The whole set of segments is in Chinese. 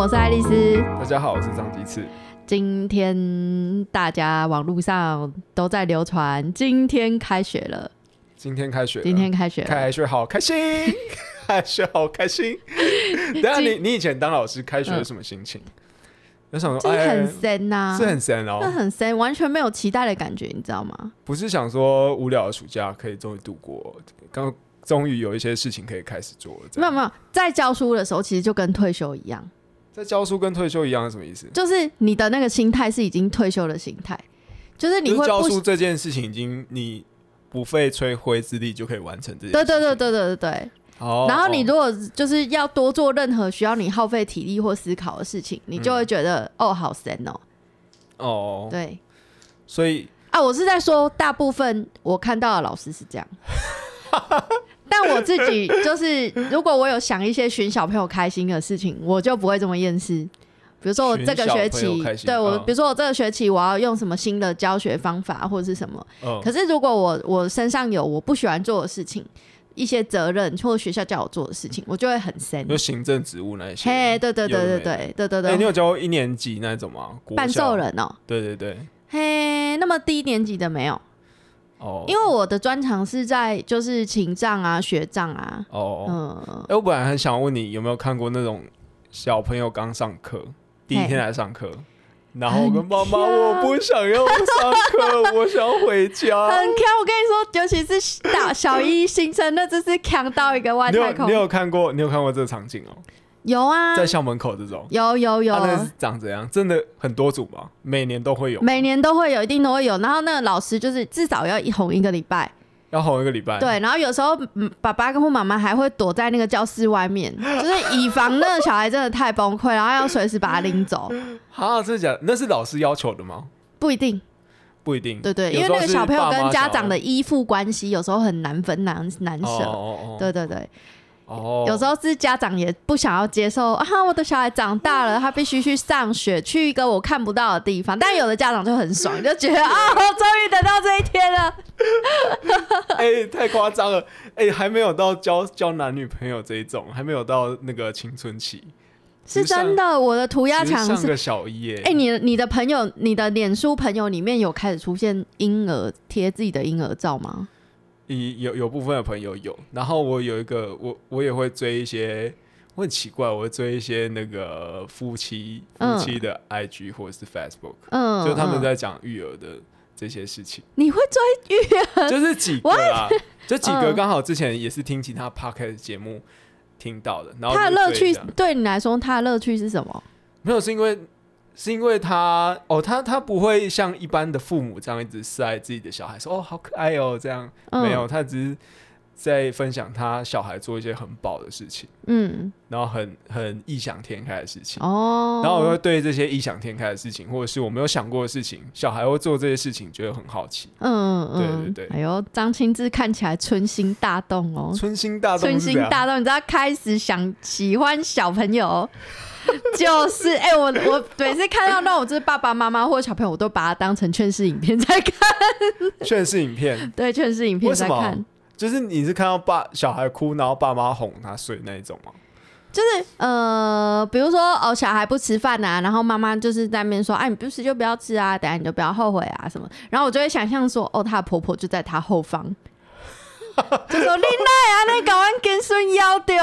我是爱丽丝。大家好，我是张吉次。今天大家网络上都在流传，今天开学了。今天开学，今天开学，开学好开心，开学好开心。等下你你以前当老师，开学有什么心情？有什么？这很深呐，是很深哦，那很深，完全没有期待的感觉，你知道吗？不是想说无聊的暑假可以终于度过，刚终于有一些事情可以开始做了。没有没有，在教书的时候，其实就跟退休一样。在教书跟退休一样是什么意思？就是你的那个心态是已经退休的心态，就是你会教书这件事情已经你不费吹灰之力就可以完成这件。对对对对对对对。哦。然后你如果就是要多做任何需要你耗费体力或思考的事情，你就会觉得哦，好神哦。哦。对。所以啊，我是在说，大部分我看到的老师是这样。但我自己就是，如果我有想一些寻小朋友开心的事情，我就不会这么厌世。比如说我这个学期，对我，比如说我这个学期我要用什么新的教学方法或者是什么。可是如果我我身上有我不喜欢做的事情，一些责任或者学校叫我做的事情，我就会很生。就行政职务那些。嘿，对对对对对对对对。你有教过一年级那种吗？半兽人哦。对对对。嘿，那么低年级的没有。哦，因为我的专长是在就是情障啊、学障啊。哦，嗯，哎，我本来很想问你有没有看过那种小朋友刚上课第一天来上课，然后跟妈妈我不想要上课，我想要回家。很强，我跟你说，尤其是大小一新生，那真是强到一个外太空。你有看过？你有看过这个场景哦？有啊，在校门口这种，有有有，那是长怎样？真的很多组吗？每年都会有，每年都会有，一定都会有。然后那个老师就是至少要一哄一个礼拜，要哄一个礼拜。对，然后有时候爸爸跟妈妈还会躲在那个教室外面，就是以防那个小孩真的太崩溃，然后要随时把他拎走。啊，真的假？那是老师要求的吗？不一定，不一定。对对，因为那个小朋友跟家长的依附关系有时候很难分难难舍。对对对。哦，有时候是家长也不想要接受啊，我的小孩长大了，他必须去上学，去一个我看不到的地方。但有的家长就很爽，就觉得啊，我终于等到这一天了。哎，太夸张了！哎，还没有到交交男女朋友这一种，还没有到那个青春期。是真的，我的涂鸦墙是个小一。哎，你你的朋友，你的脸书朋友里面有开始出现婴儿贴自己的婴儿照吗？有有部分的朋友有，然后我有一个我我也会追一些，我很奇怪，我会追一些那个夫妻夫妻的 IG 或者是 Facebook，嗯，就他们在讲育儿的这些事情。你会追育儿？就是几个啊，就几个刚好之前也是听其他 Podcast 节目听到的，然后他的乐趣对你来说，他的乐趣是什么？没有，是因为。是因为他哦，他他不会像一般的父母这样一直示爱自己的小孩，说哦好可爱哦这样，没有，他只是在分享他小孩做一些很宝的事情，嗯，然后很很异想天开的事情。哦，然后我会对这些异想天开的事情，或者是我没有想过的事情，小孩会做这些事情，觉得很好奇，嗯嗯，对对对，哎呦，张清志看起来春心大动哦，春心大动，春心大动，你知道开始想喜欢小朋友。就是哎，我我每次看到那种就是爸爸妈妈或者小朋友，我都把它当成劝世影片在看。劝世影片，对，劝世影片在看。就是你是看到爸小孩哭，然后爸妈哄他睡那一种吗？就是呃，比如说哦，小孩不吃饭啊，然后妈妈就是在那边说，哎，你不吃就不要吃啊，等下你就不要后悔啊什么。然后我就会想象说，哦，她的婆婆就在她后方。就说你奶啊，你搞完跟孙腰丢，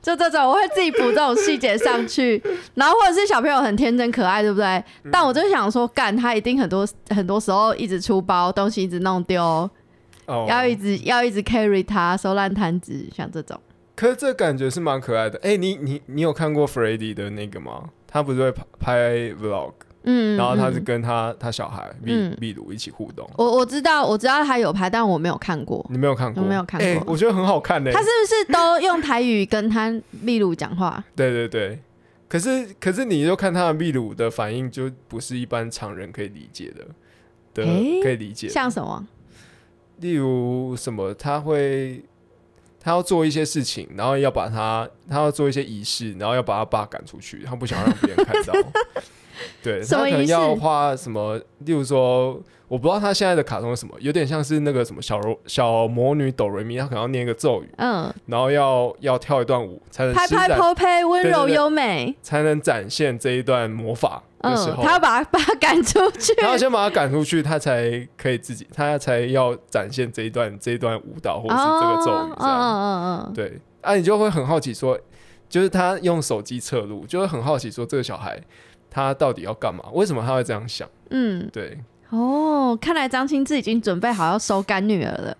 就这种我会自己补这种细节上去，然后或者是小朋友很天真可爱，对不对？但我就想说，干他一定很多很多时候一直出包东西，一直弄丢，要一直要一直 carry 他收烂摊子，像这种。可是这感觉是蛮可爱的。哎，你你你有看过 f r e d d y 的那个吗？他不是会拍 vlog？嗯，然后他是跟他他小孩秘秘鲁一起互动。我我知道我知道他有拍，但我没有看过。你没有看过？我没有看过。我觉得很好看的。他是不是都用台语跟他秘鲁讲话？对对对。可是可是，你就看他的秘鲁的反应，就不是一般常人可以理解的。的可以理解。像什么？例如什么？他会他要做一些事情，然后要把他他要做一些仪式，然后要把他爸赶出去，他不想让别人看到。对他可能要花什么？例如说，我不知道他现在的卡通是什么，有点像是那个什么小柔小魔女哆瑞咪，她可能要念一个咒语，嗯，然后要要跳一段舞才能拍拍施展泼呸，温柔优美。才能展现这一段魔法的时嗯，候，他要把把他赶出去。他要先把他赶出去，他才可以自己，他才要展现这一段这一段舞蹈或者是这个咒语这样。哦嗯嗯嗯对，啊，你就会很好奇说，就是他用手机侧录，就会很好奇说这个小孩他到底要干嘛？为什么他会这样想？嗯对，嗯，哦，看来张清志已经准备好要收干女儿了。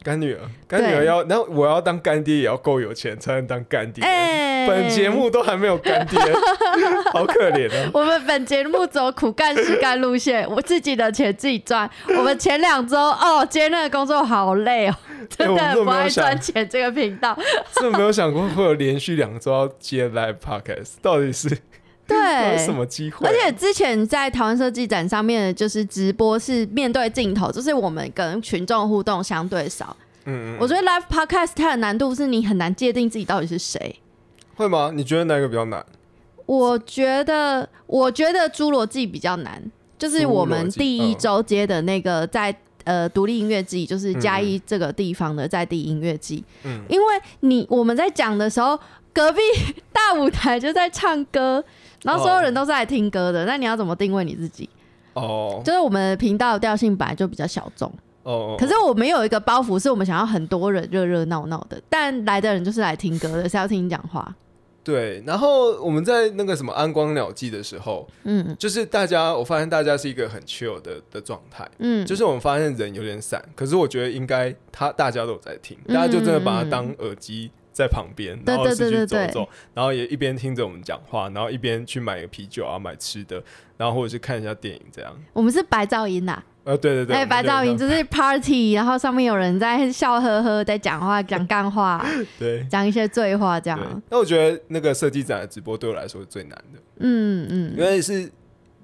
干女儿，干女儿要，然后我要当干爹也要够有钱才能当干爹。哎，本节目都还没有干爹，好可怜啊！我们本节目走苦干实干路线，我自己的钱自己赚。我们前两周哦，接那个工作好累哦，真的不爱赚钱这个频道。真的没有想过会有连续两周要接 live podcast，到底是对，什么机会啊、而且之前在台湾设计展上面，就是直播是面对镜头，就是我们跟群众互动相对少。嗯，嗯我觉得 live podcast 它的难度是你很难界定自己到底是谁。会吗？你觉得哪个比较难？我觉得，我觉得侏罗纪比较难，就是我们第一周接的那个在。呃，独立音乐季就是嘉义这个地方的在地音乐季，嗯。因为你我们在讲的时候，隔壁 大舞台就在唱歌，然后所有人都是来听歌的，那你要怎么定位你自己？哦。就是我们的频道的调性本来就比较小众，哦，可是我们有一个包袱，是我们想要很多人热热闹闹的，但来的人就是来听歌的，是要听你讲话。对，然后我们在那个什么安光鸟季的时候，嗯。就是大家，我发现大家是一个很 chill 的的状态，嗯，就是我们发现人有点散，可是我觉得应该他大家都有在听，嗯大家就真的把它当耳机在旁边，然后是去对对对走走，然后也一边听着我们讲话，然后一边去买个啤酒啊，买吃的，然后或者是看一下电影这样。我们是白噪音呐、呃，对对对，哎、我们白噪音就就是 party，然后上面有人在笑呵呵，在讲话、讲干话、对。讲一些醉话，这对。样。，那我觉得那个设计展的直播对我来说是最难的，嗯嗯。因嗯，为是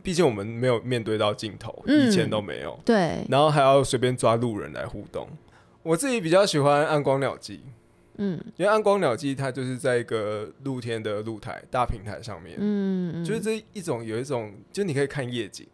毕竟我们没有面对到镜头，嗯。以前都没有，对，然后还要随便抓路人来互动。我自己比较喜欢暗光鸟季，嗯。因为暗光鸟季它就是在一个露天的露台大平台上面，嗯嗯，就是这一种有一种，就你可以看夜景，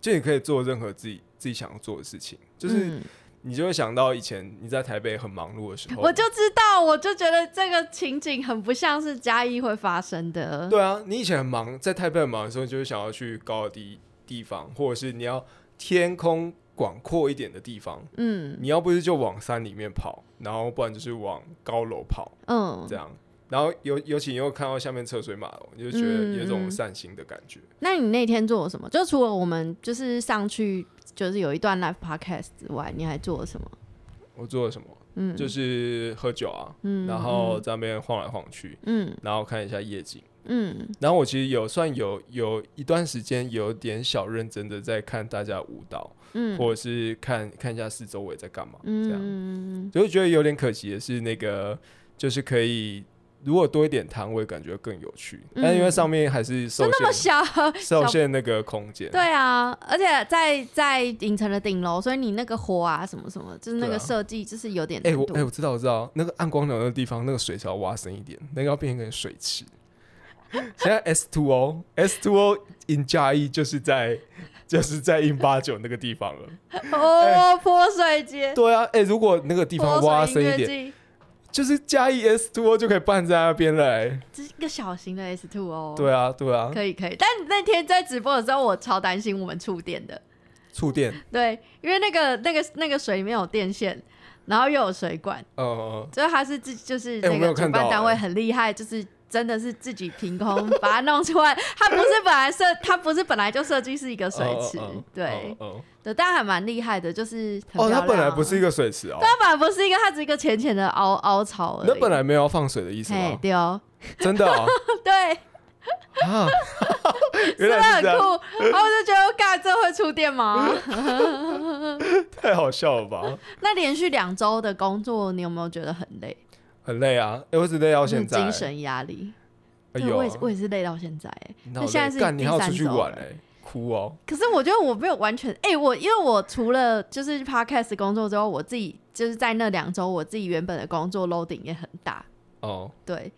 就你可以做任何自己自己想要做的事情，就是嗯你就会想到以前你在台北很忙碌的时候，我就知道，我就觉得这个情景很不像是嘉义会发生的。对啊，你以前很忙，在台北很忙的时候，你就会想要去高的地地方，或者是你要天空广阔一点的地方，嗯。你要不是就往山里面跑，然后不然就是往高楼跑，嗯。这，样。然后尤尤其你又看到下面车水马龙，你就觉得嗯有一种嗯散心的感觉。那你那天做了什么？就除了我们就是上去就是有一段 live podcast 之外，你还做了什么？我做了什么？嗯，就是喝酒啊，嗯然后在那边晃来晃去，嗯然后看一下夜景。嗯然后我其实有算有有一段时间有点小认真的在看大家舞蹈，嗯，或者是看看一下四周围在干嘛，这样。嗯就会觉得有点可惜的是，那个就是可以如果多一点摊位，感觉更有趣。但因为上面还是受就那么限小，受限那个空间，对啊，而且在在影城的顶楼，所以你那个火啊什么什么，就是那个设计就是有点哎。我哎、我知道我知道，那个暗光流那个地方，那个水是要挖深一点，那个要变成一个水池。现在 S two O S two O in 加一就是在 就是在 in 八九那个地方了。哦，泼水节，对啊，哎、如果那个地方挖深一点，季，就是加一 S two O 就可以办在那边了、哎这是一个小型的 S two 哦。对啊，对啊，可以可以，但那天在直播的时候，我超担心我们触电的，触电，对，因为那个那个那个水里面有电线，然后又有水管，呃，就是他是自就是那个主办单位哎很厉害，就是真的是自己凭空把它弄出来。它不是本来设，它不是本来就设计是一个水池，对嗯嗯对，但还蛮厉害的，就是哦，它本来不是一个水池哦，它本来不是一个，它只是一个浅浅的凹凹槽而已。那本来没有要放水的意思吗？嘿对哦，真的哦 对，啊，真 的原来很酷。然后我就觉得，嘎这会触电吗？太好笑了吧？那连续两周的工作，你有没有觉得很累？很累啊，哎，我只累到现在，精神压力。对，哎呦我也是，我也是累到现在。哎那现在是你要出去玩哎，哭哦，可是我觉得我没有完全，哎、我因为我除了就是 podcast 工作之后，我自己就是在那两周，我自己原本的工作 loading 也很大，哦，对，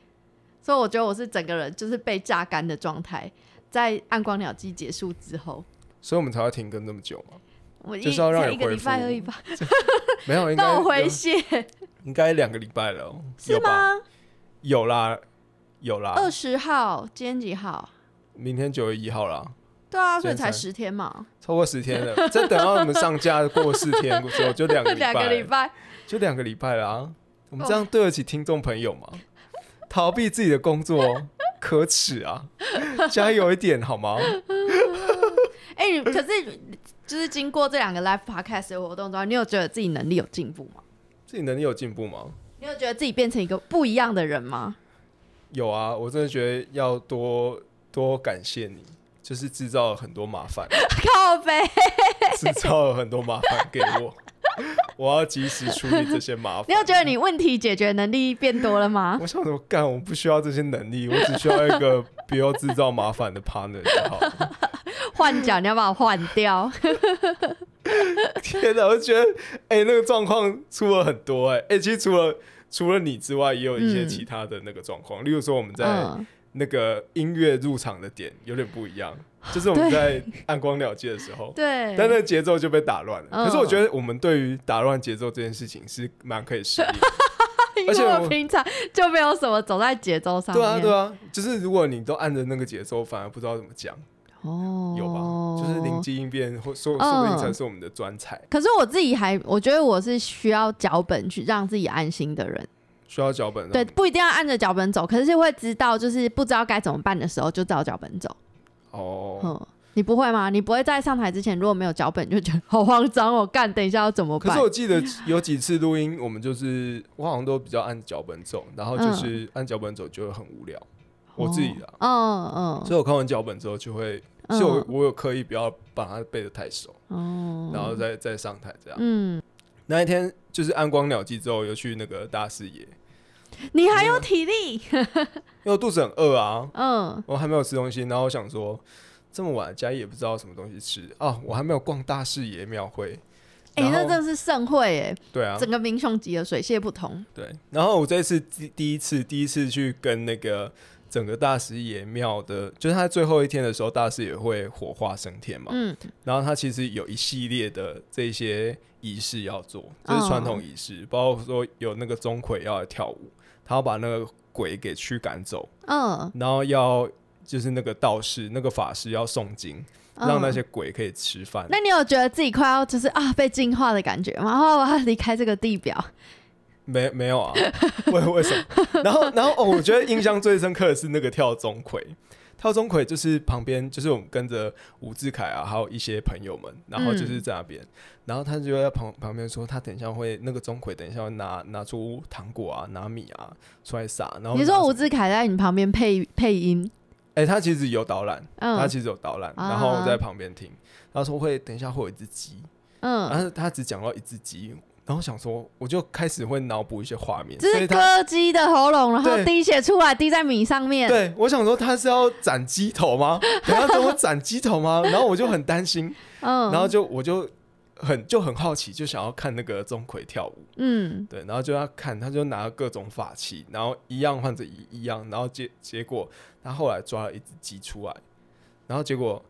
所以我觉得我是整个人就是被榨干的状态。在暗光鸟季结束之后，所以我们才会停更这么久嘛。我一就是要让你一个礼拜而已吧，没有，应 该我回血应该两个礼拜了哦，是有吧？吗？有啦，有啦，二十号，今天几号？明天九月一号啦，对啊，所以才十天嘛，超过十天了。再等到你们上架过四天之后，就两个礼 两个礼拜，就两个礼拜啦。我们这样对得起听众朋友吗？逃避自己的工作，可耻啊！加油一点好吗？哎、你可是就是经过这两个 live podcast 的活动之后，你有觉得自己能力有进步吗？自己能力有进步吗？你有觉得自己变成一个不一样的人吗？有啊，我真的觉得要多多感谢你，就是制造了很多麻烦，靠背，制造了很多麻烦给我，我要及时处理这些麻烦。你有觉得你问题解决能力变多了吗？我想怎么，干，我不需要这些能力，我只需要一个 不要制造麻烦的 partner 就好了。换角，你要把我换掉。天哪，我就觉得，哎、那个状况出了很多、哎，哎，其实除了除了你之外，也有一些嗯其他的那个状况，例如说我们在嗯，那个音乐入场的点有点不一样，就是我们在暗光了界的时候。对。但那个节奏就被打乱了。嗯可是我觉得我们对于打乱节奏这件事情是蛮可以适应的。因为而且我我平常就没有什么走在节奏上面。对啊，对啊，就是如果你都按着那个节奏，反而不知道怎么讲，哦，有吧？就是灵机应变，或说嗯说不定才是我们的专才。可是我自己还，我觉得我是需要脚本去让自己安心的人。需要脚本，对，，不一定要按着脚本走，可是会知道，就是不知道该怎么办的时候，就照脚本走。哦，嗯，你不会吗？你不会在上台之前，如果没有脚本，就觉得好慌张哦，干，等一下要怎么办可是？我记得有几次录音，我们就是我好像都比较按脚本走，然后就是按脚本走就会很无聊。我自己的啊，嗯嗯，所以我看完脚本之后就会，嗯所以我我有刻意不要把它背得太熟，哦，然后再再上台这样。嗯，那一天就是暗光鸟季之后，又去那个大视野，你还有体力，因为我肚子很饿啊，嗯，我还没有吃东西，然后我想说这么晚嘉义也不知道什么东西吃。啊，我还没有逛大视野庙会。哎、那真的是盛会哎，对啊，整个民雄级的水泄不通。对，然后我这次第第一次第一次去跟那个整个大师爷庙的，就是他最后一天的时候，大师也会火化升天嘛。嗯然后他其实有一系列的这些仪式要做，就是传统仪式，包括说有那个钟馗要来跳舞，他要把那个鬼给驱赶走，嗯，然后要就是那个道士、那个法师要诵经，嗯让那些鬼可以吃饭。那你有觉得自己快要就是啊被净化的感觉吗？然后我要离开这个地表，没没有啊？为为什么？然后然后哦，我觉得印象最深刻的是那个跳钟馗。跳钟馗就是旁边就是我们跟着吴志凯啊，还有一些朋友们，然后就是在那边，然后他就在旁旁边说，他等一下会那个钟馗等一下会拿拿出糖果啊，拿米啊出来撒。然后你说吴志凯在你旁边配配音，哎、他其实有导览，嗯他其实有导览，啊然后我在旁边听，他说会等一下会有一只鸡，嗯，然后他只讲到一只鸡，然后想说我就开始会脑补一些画面，这是所以他的喉咙，然后滴血出来，滴在米上面。，对，我想说他是要斩鸡头吗？等下等我斩鸡头吗？然后我就很担心，嗯，然后就我就很就很好奇，就想要看那个钟馗跳舞。嗯，对，然后就要看，他就拿各种法器，然后一样换着一一样，然后结结果他后来抓了一只鸡出来，然后结果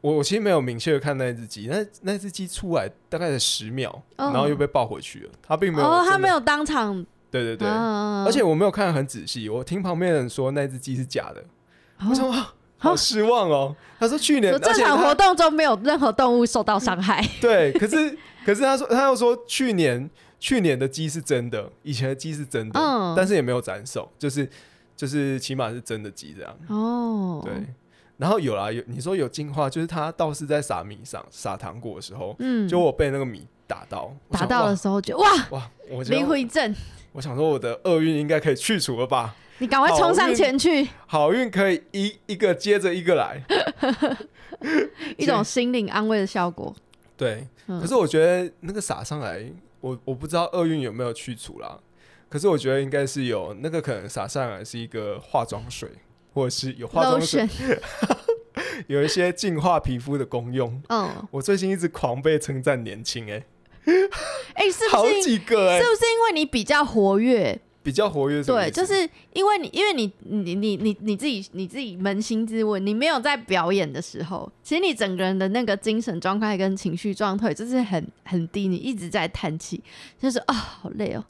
我我其实没有明确的看那只鸡，那那只鸡出来大概才十秒，嗯然后又被抱回去了，他并没有哦，他真的没有当场，对对对，嗯而且我没有看得很仔细，我听旁边的人说那只鸡是假的，哦。我想哇，好失望哦。他说去年，有这场活动中没有任何动物受到伤害。对，可是可是他说他又说去年去年的鸡是真的，以前的鸡是真的，嗯。但是也没有斩首，就是就是起码是真的鸡这样。哦，对，然后有啦，有你说有进化，就是他倒是在撒米上撒糖果的时候，嗯，就我被那个米打到，打到的时候就哇，哇哇，我灵魂一震，我想说我的厄运应该可以去除了吧？你赶快冲上前去，好运可以一一个接着一个来，一种心灵安慰的效果。对。嗯可是我觉得那个撒上来，我我不知道厄运有没有去除啦。可是我觉得应该是有，那个可能撒上来是一个化妆水，或者是有化妆水 有一些净化皮肤的功用。嗯，我最近一直狂被称赞年轻、欸，哎，是好不是？几个欸、是不是因为你比较活跃？比较活跃对，就是因为你，因为你，你，你，你，你自己，你自己扪心自问，你没有在表演的时候，其实你整个人的那个精神状态跟情绪状态就是很很低，你一直在叹气，就是啊，好累哦，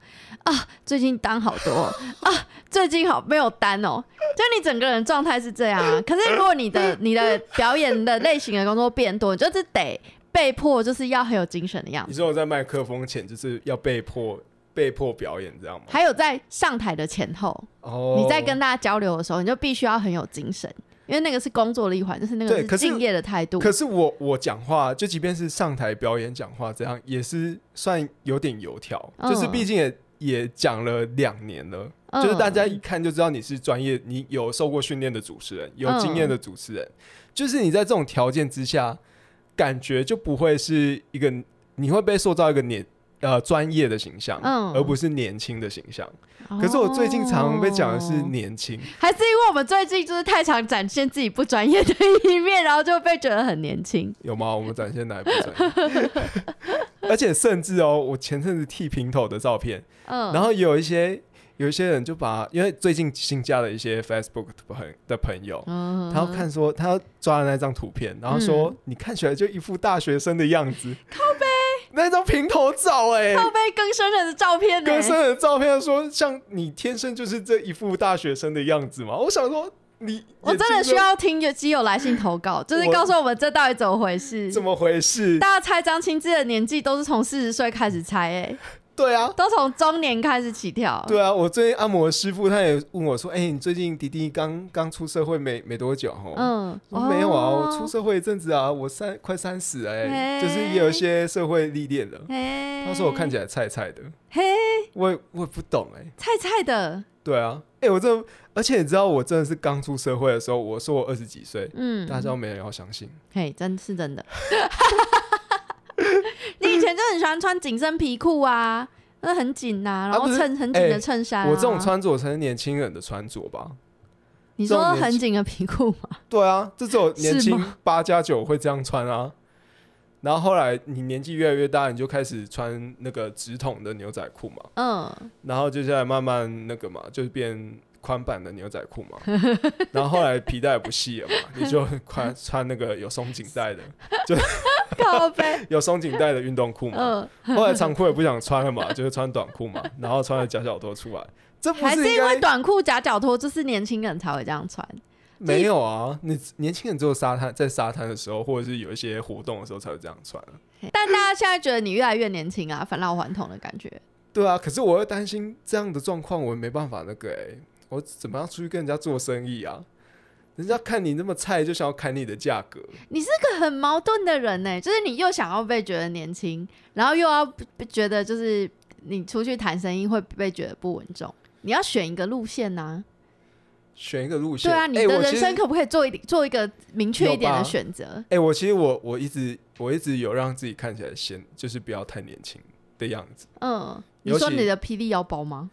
啊，最近单好多哦 啊，最近好没有单哦，就你整个人状态是这样啊。可是如果你的你的表演的类型的工作变多，你就是得被迫就是要很有精神的样子。你说我在麦克风前就是要被迫被迫表演这样吗？还有在上台的前后，哦，你在跟大家交流的时候，你就必须要很有精神，因为那个是工作的一环，就是那对可是个是敬业的态度。可是我我讲话，就即便是上台表演讲话，这样也是算有点油条，嗯就是毕竟也也讲了两年了，嗯就是大家一看就知道你是专业，你有受过训练的主持人，有经验的主持人，就是你在这种条件之下，感觉就不会是一个你会被塑造一个年呃专业的形象，嗯而不是年轻的形象。可是我最近常常被讲的是哦年轻，还是因为我们最近就是太常展现自己不专业的一面，然后就被觉得很年轻。有吗？我们展现哪一部专业？而且甚至哦，我前阵子剃平头的照片，嗯，然后有一些有一些人就把，因为最近新加了一些 Facebook 的朋的朋友，嗯他要看说他要抓了那张图片，然后说、你看起来就一副大学生的样子，靠背那张平头照哎、靠背更生人的照片呢、跟生的照片说像你天生就是这一副大学生的样子嘛，我想说你我真的需要听有基友来信投稿，就是告诉我们这到底怎么回事。怎么回事？大家猜张清志的年纪都是从四十岁开始猜、哎，对啊。都从中年开始起跳。对啊，我最近按摩师傅他也问我说：“哎、你最近弟弟刚刚出社会没没多久哦？”嗯，我没有啊，我哦出社会一阵子啊，我三快三十哎，嘿就是也有一些社会历练了。嘿他说我看起来菜菜的，嘿我也我也不懂哎。菜菜的，对啊，哎、我这而且你知道我真的是刚出社会的时候，我说我二十几岁，嗯，大家都没人要相信。嘿，真是真的。就很喜欢穿紧身皮裤啊，那很紧呐、然后衬很紧哎的衬衫、啊我这种，穿着才是年轻人的穿着吧？你说很紧的皮裤吗？对啊，这只有年轻八加九会这样穿啊。然后后来你年纪越来越大，你就开始穿那个直筒的牛仔裤嘛。嗯，然后接下来慢慢那个嘛，就是变宽版的牛仔裤嘛。然后后来皮带也不细了嘛，你就穿穿那个有松紧带的，靠背，有松紧带的运动裤嘛。嗯，后来长裤也不想穿了嘛，就是穿短裤嘛，然后穿了夹脚拖出来。这不还是短裤夹脚拖，就是年轻人才会这样穿。没有啊？你年轻人只有沙滩在沙滩的时候，或者是有一些活动的时候才会这样穿啊。但大家现在觉得你越来越年轻啊，返老还童的感觉。对啊，可是我又担心这样的状况，我没办法那个哎、我怎么样出去跟人家做生意啊？人家看你那么菜，就想要砍你的价格。你是个很矛盾的人呢、就是你又想要被觉得年轻，然后又要被觉得就是你出去谈生意会被觉得不稳重，你要选一个路线呐、选一个路线。对啊，你哎的人生可不可以做一做一个明确一点的选择？哎、我其实我我一直我一直有让自己看起来显，就是不要太年轻的样子。嗯，你说你的霹雳腰包吗？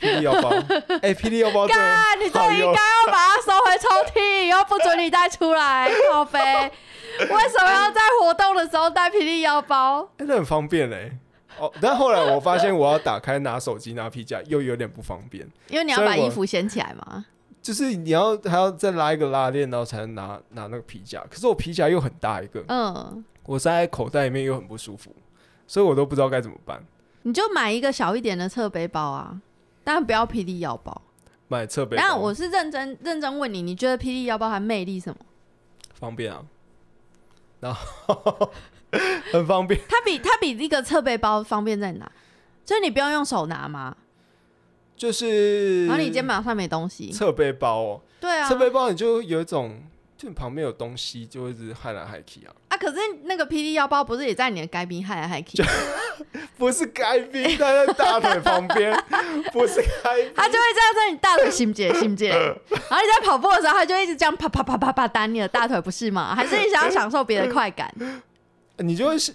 霹雳腰包，哎、霹雳腰包你这应该要把它收回抽屉，又不准你带出来，靠背。为什么要在活动的时候带霹雳腰包？哎、那很方便嘞、哦，但后来我发现我要打开拿手机拿皮夹又有点不方便，因为你要把衣服掀起来嘛。就是你要还要再拉一个拉链，然后才能拿拿那个皮夹。可是我皮夹又很大一个，嗯，我塞在口袋里面又很不舒服，所以我都不知道该怎么办。你就买一个小一点的侧背包啊，当然不要霹雳腰包。买侧背包，但我是认真认真问你，你觉得霹雳腰包它魅力什么？方便啊，然后 很方便。它比它比那个侧背包方便在哪？就是你不用用手拿吗，就是然后你肩膀上没东西。侧背包哦，对啊，侧背包你就有一种，就你旁边有东西，就会一直害来害去啊。啊，可是那个霹雳腰包不是也在你的该兵害来害去？不是该兵，它在大腿旁边，不是该 兵。它就会这样在你大腿心结心结，然后你在跑步的时候，他就一直这样啪啪啪啪啪打你的大腿，不是吗？还是你想要享受别的快感？你就会是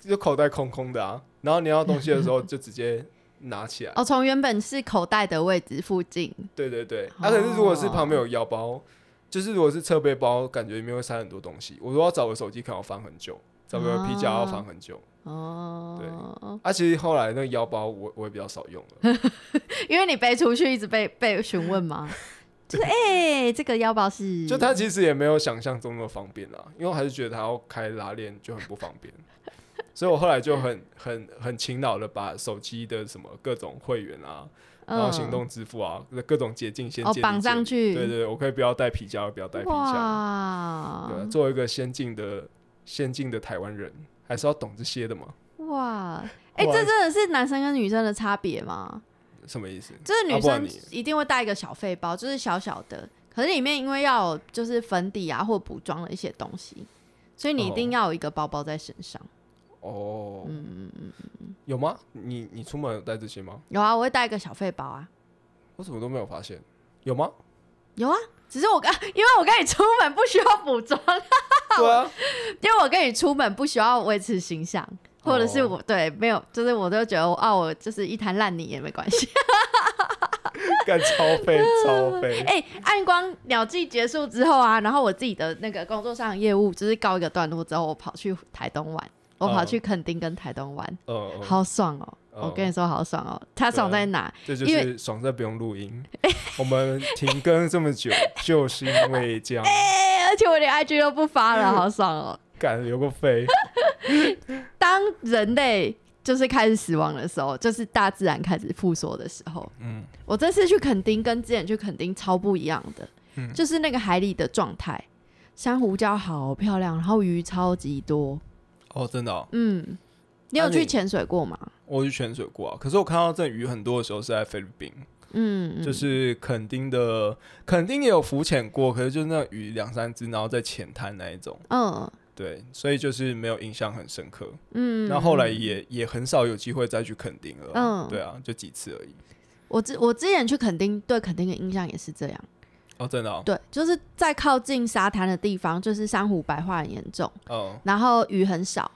就口袋空空的啊，然后你要东西的时候就直接拿起来。哦，从原本是口袋的位置附近，对对对，啊，可是如果是旁边有腰包，就是如果是侧背包，感觉里面会塞很多东西。我如果要找个手机，可能要翻很久，找个皮夹要翻很久。哦，啊，其实后来那个腰包我我也比较少用了，因为你背出去一直被被询问嘛？就是哎、这个腰包是，就它其实也没有想象中那么方便啦，因为我还是觉得它要开拉链就很不方便，所以我后来就很很很勤劳的把手机的什么各种会员啊，然后行动支付啊，各种捷径先绑上去对对对，我可以不要带皮夹，不要带皮夹，哇对啊，作为一个先进的先进的台湾人，还是要懂这些的嘛。哇，哎、哇这真的是男生跟女生的差别吗？什么意思？就是女生一定会带一个小费包，就是小小的，可是里面因为要有就是粉底啊或补妆的一些东西，所以你一定要有一个包包在身上。哦，嗯嗯嗯，有吗？你你出门有带这些吗？有啊，我会带一个小费包啊，我怎么都没有发现，有吗？有啊。只是我跟，因为我跟你出门不需要补妆，对啊，因为我跟你出门不需要维持形象，或者是我、对没有，就是我都觉得啊，我就是一滩烂泥也没关系。干超费超费。哎、暗光鸟季结束之后啊，然后我自己的那个工作上的业务就是告一个段落之后，我跑去台东玩，我跑去垦丁跟台东玩，嗯，嗯好爽哦、嗯我跟你说好爽哦、它爽在哪？这就因为是爽在不用录音。我们停更这么久，就是因为这样，哎、而且我连 IG 都不发了，好爽哦、敢留个肺。当人类就是开始死亡的时候，就是大自然开始复苏的时候。嗯我这次去垦丁跟之前去垦丁超不一样的，嗯就是那个海里的状态，珊瑚礁好漂亮，然后鱼超级多。哦，真的哦，嗯，你有去潜水过吗？我去潜水过啊，可是我看到这鱼很多的时候是在菲律宾，嗯，嗯就是垦丁的，垦丁也有浮潜过，可是就是那鱼两三只，然后在浅滩那一种，嗯对，所以就是没有印象很深刻。嗯，那后来嗯也也很少有机会再去垦丁了，嗯对啊，就几次而已。我之我之前去垦丁，对垦丁的印象也是这样。哦，真的哦，对，就是在靠近沙滩的地方，就是珊瑚白化很严重，哦。然后鱼很少，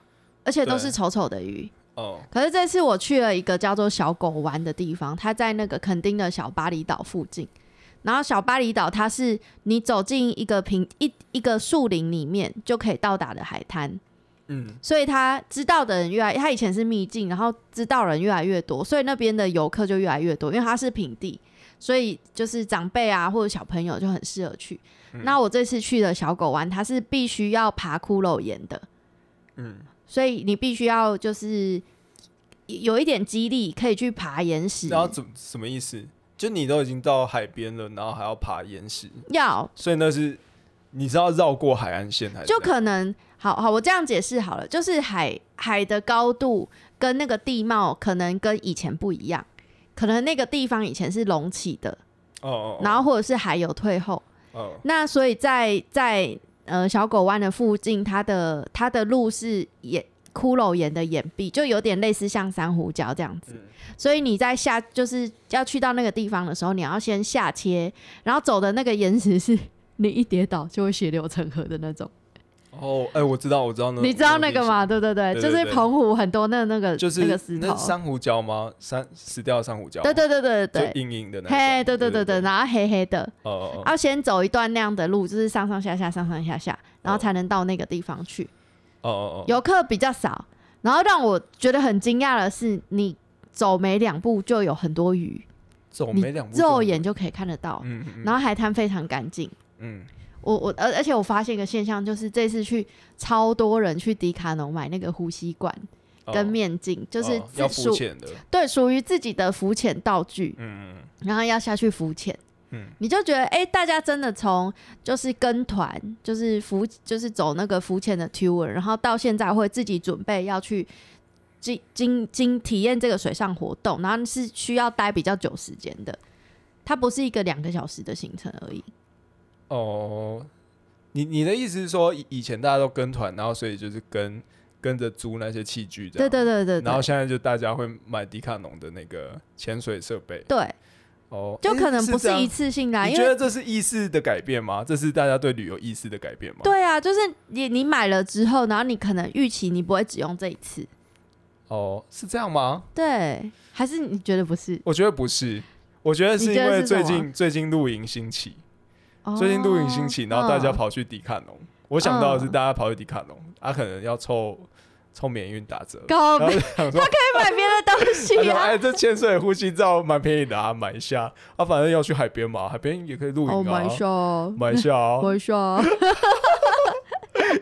而且都是丑丑的鱼。哦，可是这次我去了一个叫做小狗湾的地方，它在那个垦丁的小巴厘岛附近。然后小巴厘岛它是你走进一个平一一个树林里面就可以到达的海滩，嗯，所以他知道的人越来，他以前是秘境，然后知道人越来越多，所以那边的游客就越来越多，因为它是平地，所以就是长辈啊或者小朋友就很适合去。嗯。那我这次去的小狗湾，它是必须要爬骷髅岩的，嗯，所以你必须要就是有一点激励，可以去爬岩石。然后怎什么意思？就你都已经到海边了，然后还要爬岩石，要。所以那是你是要绕过海岸线还是？就可能好好，我这样解释好了，就是海海的高度跟那个地貌可能跟以前不一样，可能那个地方以前是隆起的，哦哦，然后或者是还有退后，哦那所以在在呃小狗湾的附近，它的它的路是岩骷髅岩的岩壁，就有点类似像珊瑚礁这样子。嗯所以你在下就是要去到那个地方的时候，你要先下切，然后走的那个岩石是 你一跌倒就会血流成河的那种。哦，哎，我知道，我知道那，你知道那个吗？？对对对，对对就是澎湖很多那那个就是那个石头那，珊瑚礁吗？珊死掉的珊瑚礁，对对对对就对硬硬的那种，嘿，对对对对，对，然后黑黑的，哦哦哦要先走一段那样的路，就是上上下下、上上下下，然后才能到那个地方去。哦哦哦，游客比较少，然后让我觉得很惊讶的是，你走没两步就有很多鱼，走你没两步，肉眼，就可以看得到。嗯嗯然后海滩非常干净。嗯，我我而而且我发现一个现象，就是这次去超多人去迪卡侬买那个呼吸管哦跟面镜，就是浮潜的，对属于自己的浮潜道具，嗯嗯然后要下去浮潜。嗯你就觉得，哎、大家真的从就是跟团，就是浮，就是走那个浮潜的 tour，然后到现在会自己准备要去经经经体验这个水上活动，然后是需要待比较久时间的，它不是一个两个小时的行程而已。哦，你你的意思是说，以以前大家都跟团，然后所以就是跟跟着租那些器具，的对样，对对对对然后现在就大家会买迪卡侬的那个潜水设备，对，哦，就可能不是样。一次性的啊、你因为觉得这是意识的改变吗？这是大家对旅游意识的改变吗？，对啊，就是你你买了之后，然后你可能预期你不会只用这一次，哦，是这样吗？对，还是你觉得不是？我觉得不是，我觉得是你觉因为最什么？近最近露营兴起，最近露营兴起，然后大家哦跑去迪卡侬，我想到的是嗯大家跑去迪卡侬，啊，可能要凑抽免运打折，高然后想说，可以买别的东西啊。哎，这潜水呼吸罩蛮便宜的啊，买一下。啊，反正要去海边嘛，海边也可以露哦，营啊买，下，买一下啊，买下。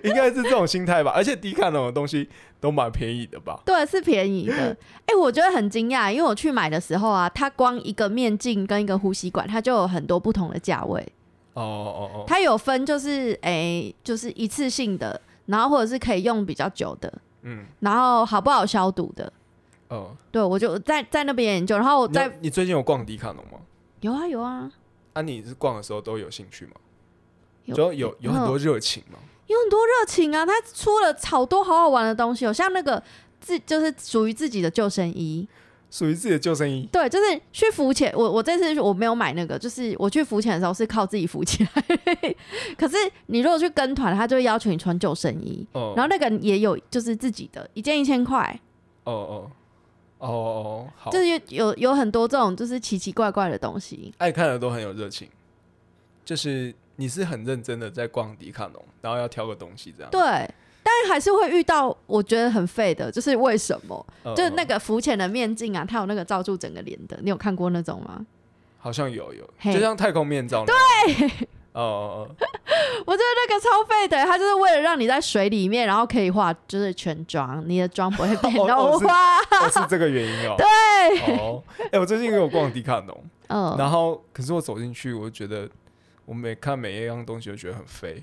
应该是这种心态吧。而且迪卡侬的东西都蛮便宜的吧？对，是便宜的。哎、我觉得很惊讶，因为我去买的时候啊，它光一个面镜跟一个呼吸管，它就有很多不同的价位。哦哦哦，它有分就是哎、就是一次性的，然后或者是可以用比较久的，嗯然后好不好消毒的。哦，对，我就在在那边研究，然后在你最近有逛迪卡侬吗？有啊有啊，啊，你是逛的时候都有兴趣吗？有就有有很多热情吗？有很多热情啊！它出了好多好好玩的东西哦，像那个自就是属于自己的救生衣，属于自己的救生衣。对，就是去浮潜。我我这次我没有买那个，就是我去浮潜的时候是靠自己浮起来。可是你如果去跟团，他就会要求你穿救生衣，哦，然后那个也有就是自己的，一件一千块，哦哦哦。哦，好。就，是有有有很多这种就是奇奇怪怪的东西。爱看的都很有热情，就是你是很认真的在逛迪卡侬，然后要挑个东西这样，对，还是会遇到我觉得很废的，就是为什么？嗯就是那嗯个浮潜的面镜啊，它有那个罩住整个脸的，你有看过那种吗？好像有有，嘿。就像太空面罩对，哦哦哦，我觉得那个超废的，它就是为了让你在水里面，然后可以化就是全妆，你的妆不会被 哦哦是弄花。哦是这个原因哦，对，哦，哎，我最近也有逛迪卡侬，嗯，然后可是我走进去，我就觉得我每看每一样东西，都觉得很废。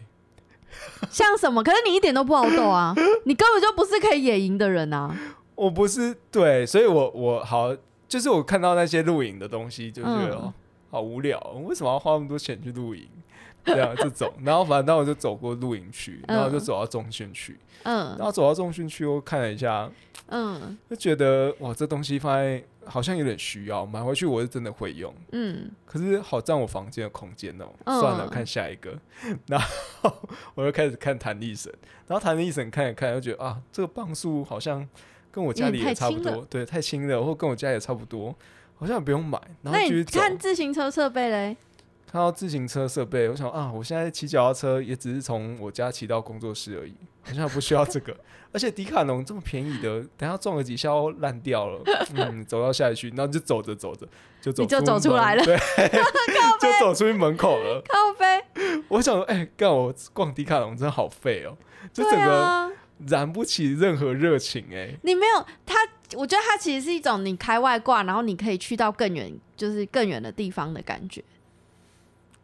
像什么？可是你一点都不好斗啊，你根本就不是可以野营的人啊。我不是对，所以我我好，就是我看到那些露营的东西，就觉得、好无聊，为什么要花那么多钱去露营？这样这种，然后反正我就走过露营区，然后就走到中训区，嗯。然嗯后走到中训区，我看了一下，嗯。就觉得哇，这东西放在好像有点需要，买回去我是真的会用，嗯，可是好占我房间的空间哦、嗯。算了，看下一个，然后我就开始看弹力绳，然后弹力绳看一看，就觉得啊，这个磅数好像跟我家里也差不多，对，太轻了，或跟我家也差不多，好像也不用买。然后那你继续走，看自行车设备嘞？看到自行车设备，我想啊，我现在骑脚踏车也只是从我家骑到工作室而已，好像不需要这个。而且迪卡侬这么便宜的，等下撞了几下都烂掉了，嗯，走到下一区，然后就走着走着就走，你就走出来了对，就走出去门口了。靠背，我想说，哎、干我逛迪卡侬真的好废哦、就整个啊，燃不起任何热情哎、你没有他，我觉得它其实是一种你开外挂，然后你可以去到更远，就是更远的地方的感觉。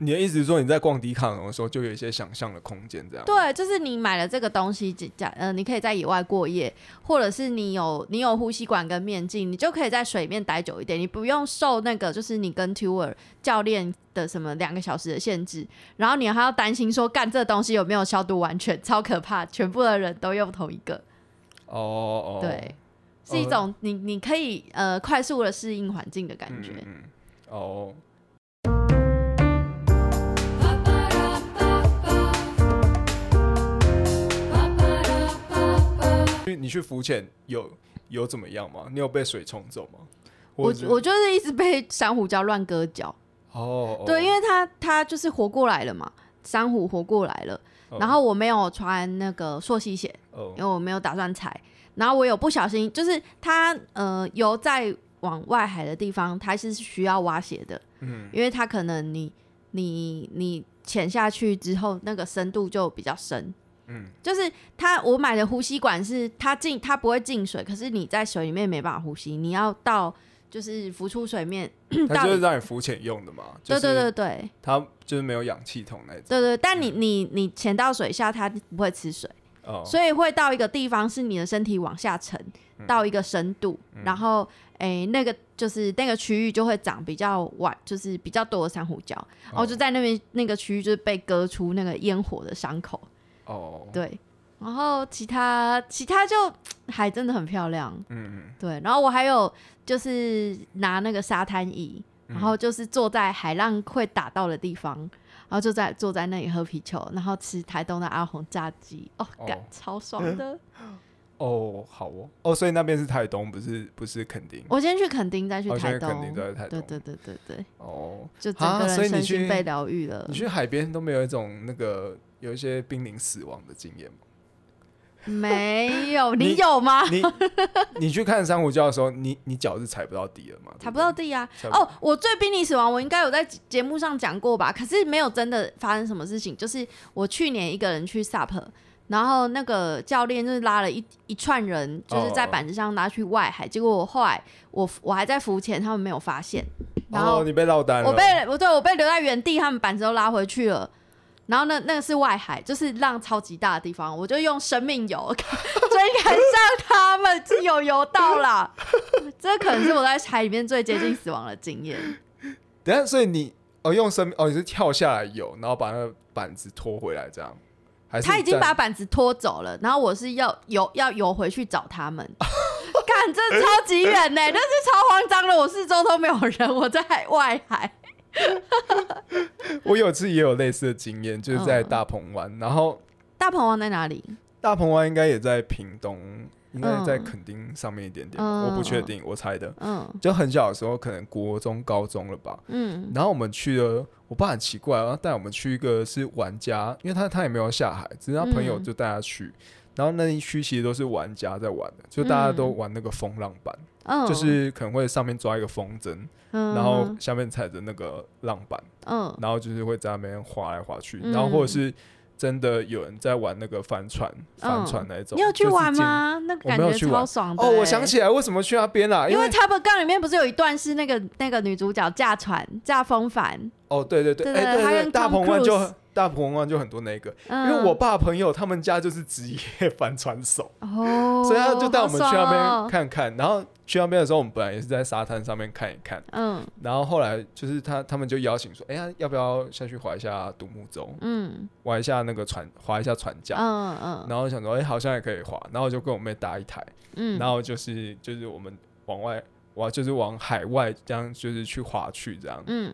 你的意思是说你在逛迪卡侬的时候就有一些想象的空间，这样？对，就是你买了这个东西，假呃，你可以在野外过夜，或者是你有你有呼吸管跟面镜，你就可以在水面待久一点，你不用受那个就是你跟 tour 教练的什么两个小时的限制，然后你还要担心说干这东西有没有消毒完全，超可怕，全部的人都用同一个，哦哦，对，是一种你你可以呃快速的适应环境的感觉。嗯嗯嗯哦。去你去浮潜有有怎么样吗？你有被水冲走吗？我我就是一直被珊瑚礁乱割脚，哦，哦对，因为它它就是活过来了嘛，珊瑚活过来了，哦然后我没有穿那个溯溪鞋，哦因为我没有打算踩，然后我有不小心，就是它呃游在往外海的地方，它是需要挖鞋的，嗯因为它可能你你你潜下去之后，那个深度就比较深。嗯就是它，我买的呼吸管是它进，它不会进水，可是你在水里面没办法呼吸，你要到就是浮出水面。它就是让你浮潜用的嘛。就对对对对它就是没有氧气筒那种。对对，但你你你潜到水下，它不会吃水。哦，所以会到一个地方是你的身体往下沉，嗯到一个深度，然后诶、那个就是那个区域就会长比较晚，就是比较多的珊瑚礁，然后就在那边那个区域就是被割出那个烟火的伤口，哦，对，然后其他其他就海真的很漂亮，嗯嗯。对，然后我还有就是拿那个沙滩椅，嗯。然后就是坐在海浪会打到的地方，然后就在坐在那里喝啤酒，然后吃台东的阿红炸鸡，哦，感、哦超爽的。哦，好哦，哦，所以那边是台东，不是不是垦丁。我先去垦丁，再去台东。去垦丁再去台东。对对对对对，哦，就整个人身心被疗愈了。你。去海边都没有一种那个有一些濒临死亡的经验吗？没有，你你有吗？你你去看珊瑚礁的时候，你你脚是踩不到底的嘛？踩不到地啊！哦，我最濒临死亡，我应该有在节目上讲过吧？可是没有真的发生什么事情。就是我去年一个人去 SUP，然后那个教练就是拉了一一串人，就是在哦板子上拉去外海，结果我后来我我还在浮潜，他们没有发现，然后哦，你被落单了。我被我对我被留在原地，他们板子都拉回去了。然后那那个是外海，就是浪超级大的地方，我就用生命游 追赶上他们，就有游到啦。这可能是我在海里面最接近死亡的经验。等下，所以你哦用生命哦你是跳下来游，然后把那个板子拖回来这样，还是他已经把板子拖走了，然后我是要游要游回去找他们。干，这超级远呢、那是超慌张的。我四周都没有人，我在外海。我有次也有类似的经验，就是在嗯大鹏湾，然后大鹏湾在哪里？大鹏湾应该也在屏东，应该在嗯垦丁上面一点点，嗯我不确定，我猜的。嗯就很小的时候，可能国中、高中了吧。嗯然后我们去了，我爸很奇怪，然后带我们去一个是玩家，因为他他也没有下海，只是他朋友嗯就带他去。然后那一区其实都是玩家在玩的，就大家都嗯玩那个风浪板，嗯，就是可能会上面抓一个风筝，嗯，然后下面踩着那个浪板，嗯然后就是会在那边滑来滑去，嗯然后或者是真的有人在玩那个帆船，帆船那一种。嗯你有去？玩吗？那感觉超爽的、哦，我欸想起来为什么去那边了，因为为 Top Gun 里面不是有一段是那个那个女主角驾船驾风帆，哦，对对对，对哎对对，大鹏湾就大鹏湾就很多那个，嗯，因为我爸朋友他们家就是职业 帆船手，哦，所以他就带我们去那边哦，看看。然后去那边的时候，我们本来也是在沙滩上面看一看，嗯。然后后来就是他他们就邀请说，哎呀，要不要下去划一下独木舟，嗯。划一下那个船，划一下船桨。嗯嗯。然后想说，哎、好像也可以划，然后就跟我妹搭一台，嗯，然后就是就是我们往外，哇，就是往海外这样，就是去划去这样。嗯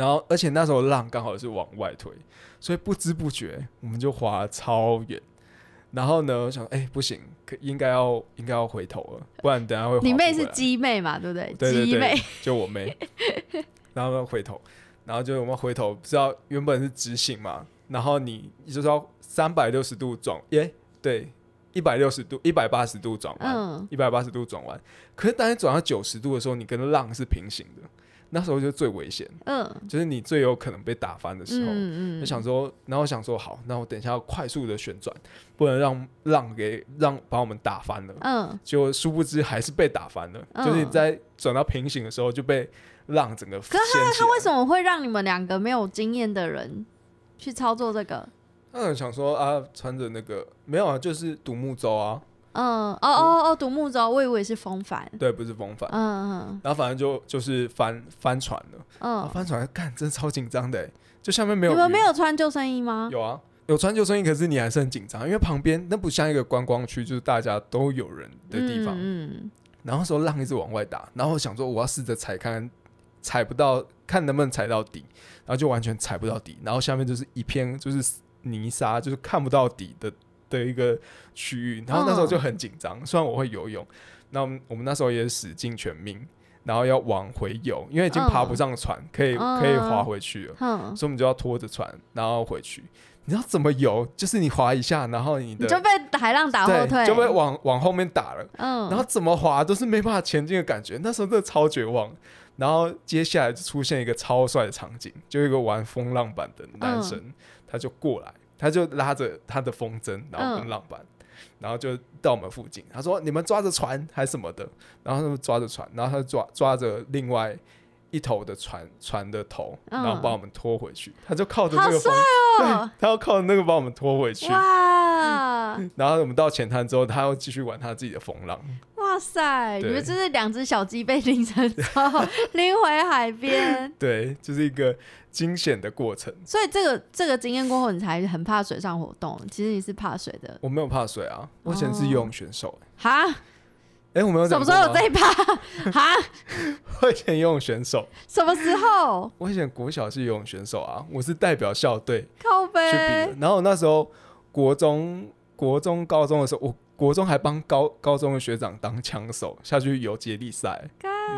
然后而且那时候浪刚好是往外推，所以不知不觉我们就滑超远。然后呢，我想，哎、不行，可应该要应该要回头了，不然等下会你妹是鸡妹嘛，对不对？对对对鸡妹，就我妹，然后回头，然后就我们回头，不知道原本是直行嘛，然后你就是要三百六十度转，耶，对，一百六十度、一百八十度转弯，嗯一百八十度转弯。可是当你转到九十度的时候，你跟浪是平行的，那时候就最危险，嗯就是你最有可能被打翻的时候。嗯嗯，就想说，然后想说好，那我等一下要快速的旋转，不能让浪给让把我们打翻了。嗯结果殊不知还是被打翻了，嗯就是你在转到平行的时候就被浪整个可是掀起来。他为什么会让你们两个没有经验的人去操作这个？嗯想说啊，穿着那个没有啊，就是独木舟啊，嗯，哦哦哦，独木舟，我以为是风帆。对，不是风帆。嗯嗯然后反正就就是翻翻船了，嗯，翻船干真的超紧张的欸，就下面没有你们没有穿救生衣吗？有啊，有穿救生衣，可是你还是很紧张，因为旁边那不像一个观光区，就是大家都有人的地方。嗯然后那时候浪一直往外打，然后想说我要试着踩看看，踩不到，看能不能踩到底，然后就完全踩不到底，然后下面就是一片就是泥沙，就是看不到底的的一个区域。然后那时候就很紧张，虽然我会游泳，那我们我们那时候也使尽全命，然后要往回游，因为已经爬不上船，可以可以划回去了，嗯，所以我们就要拖着船，然后回去。你知道怎么游？就是你划一下，然后你的你就被海浪打后退，对就被往往后面打了。嗯，然后怎么滑都是没办法前进的感觉，那时候真的超绝望。然后接下来就出现一个超帅的场景，就一个玩风浪板的男生，嗯他就过来，他就拉着他的风筝，然后跟嗯浪板，然后就到我们附近。他说：“你们抓着船还是什么的？”然后他们抓着船，然后他就抓抓着另外一头的船船的头，嗯然后把我们拖回去。他就靠着好那个风，哦，他要靠着那个把我们拖回去。哇然后我们到浅滩之后，他要继续玩他自己的风浪。哇塞！你对们这是两只小鸡被拎成 拎回海边，对，就是一个惊险的过程。所以这个这个经验过后，你才很怕水上活动。其实你是怕水的，我没有怕水啊，我以前是游泳选手、哈？哎、我没有什么时候有这一趴？哈？我以前游泳选手，什么时候？我以前国小是游泳选手啊，我是代表校队靠去比的背。然后那时候国中、国中、高中的时候，我国中还帮高高中的学长当枪手下去游接力赛，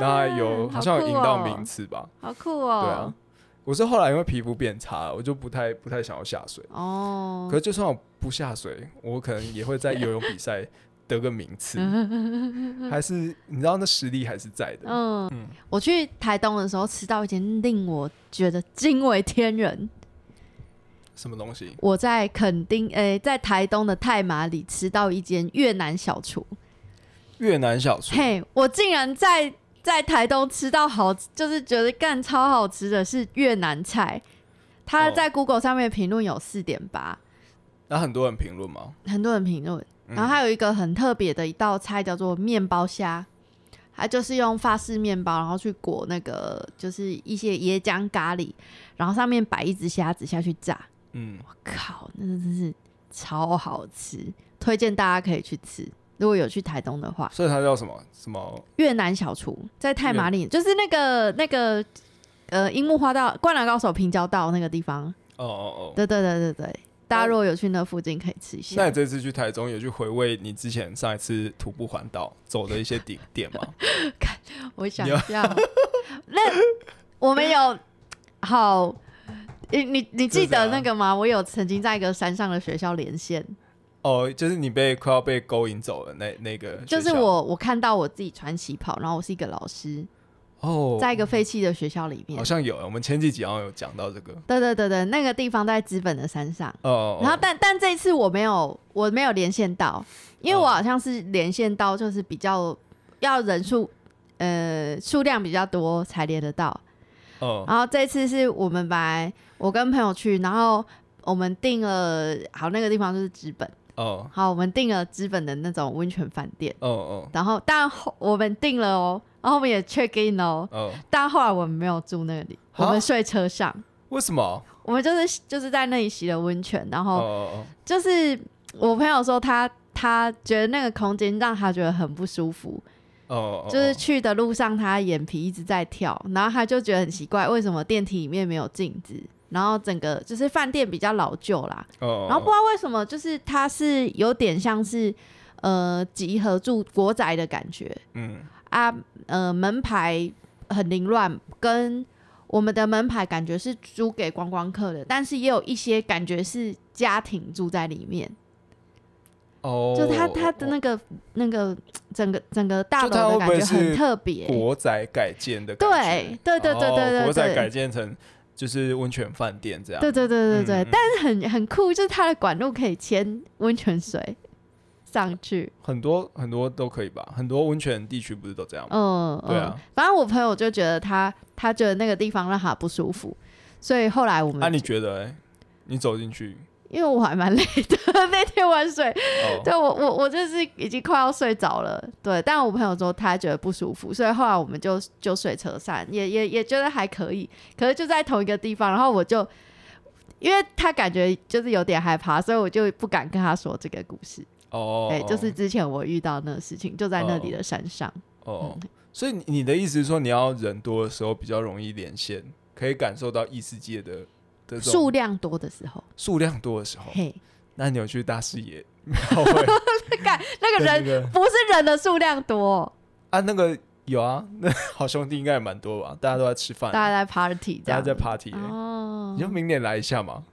然后有好像有赢到名次吧。好酷哦！对啊，我是后来因为皮肤变差了，我就不太不太想要下水。哦可，是就算我不下水，我可能也会在游泳比赛得个名次，还是你知道那实力还是在的。嗯嗯，我去台东的时候吃到一间令我觉得惊为天人。什么东西？我在垦丁，诶、在台东的太马里吃到一间越南小厨。越南小厨。嘿，我竟然在在台东吃到好，就是觉得干超好吃的是越南菜。它哦在 Google 上面评论有四点八，那很多人评论吗？很多人评论。嗯然后还有一个很特别的一道菜叫做面包虾，它就是用法式面包，然后去裹那个就是一些椰浆咖喱，然后上面摆一只虾子下去炸。嗯，我靠，那真是超好吃，推荐大家可以去吃。如果有去台东的话，所以它叫什么什么？越南小厨在太麻里，就是那个那个呃樱木花道《灌篮高手》平交道那个地方。哦哦哦。对对对对对，大家如果有去那附近可以吃一下。那你这次去台中有去回味你之前上一次徒步环岛走的一些景 点吗？我想一下，那我们有好，你你你记得那个吗？我有曾经在一个山上的学校连线，哦，就是你被快要被勾引走了那那个，就是我我看到我自己穿旗袍，然后我是一个老师，哦，在一个废弃的学校里面好。像有，我们前几集好像有讲到这个。对对对对，那个地方在资本的山上。哦哦，然后但但这一次我没有我没有连线到，因为哦我好像是连线到就是比较要人数呃数量比较多才连得到。哦然后这次是我们本来我跟朋友去，然后我们订了好那个地方就是资本，哦好我们订了资本的那种温泉饭店，哦哦然后但后我们订了哦，然后我们也 check in 哦，哦，但后来我们没有住那里，我哈们睡车上，为什么？我们就是就是在那里洗了温泉，然哦后哦就是我朋友说他他觉得那个空间让他觉得很不舒服，哦哦，就是去的路上他眼皮一直在跳，然后他就觉得很奇怪，为什么电梯里面没有镜子？然后整个就是饭店比较老旧啦，哦，然后不知道为什么，就是它是有点像是呃集合住国宅的感觉。嗯。啊，呃门牌很凌乱，跟我们的门牌感觉是租给观光客的，但是也有一些感觉是家庭住在里面，哦，就他他的那个那个整个整个大楼的感觉很特别，国宅改建的感觉，对对对对哦对对国宅改建成就是温泉饭店这样，对对对对但是很很酷，就是它的管路可以牵温泉水上去，很多很多都可以吧，很多温泉地区不是都这样吗？嗯，对啊。嗯，反正我朋友就觉得他他觉得那个地方让他不舒服，所以后来我们，那、啊你觉得、欸？你走进去，因为我还蛮累的，那天玩水，哦，对我我我就是已经快要睡着了，对，但我朋友说他觉得不舒服，所以后来我们就就睡车上，也也也觉得还可以，可是就在同一个地方，然后我就。因为他感觉就是有点害怕，所以我就不敢跟他说这个故事。哦，对，就是之前我遇到那个事情，就在那里的山上。哦，嗯所以你你的意思是说，你要人多的时候比较容易连线，可以感受到异世界的数量多的时候，数量多的时候，嘿，那你有去大视野 庙会干那个人跟那个不是人的数量多，啊？那个有啊，那 好兄弟应该也蛮多吧？大家都在吃饭，大家在 party。大家在 party，、欸哦你，就明年来一下嘛。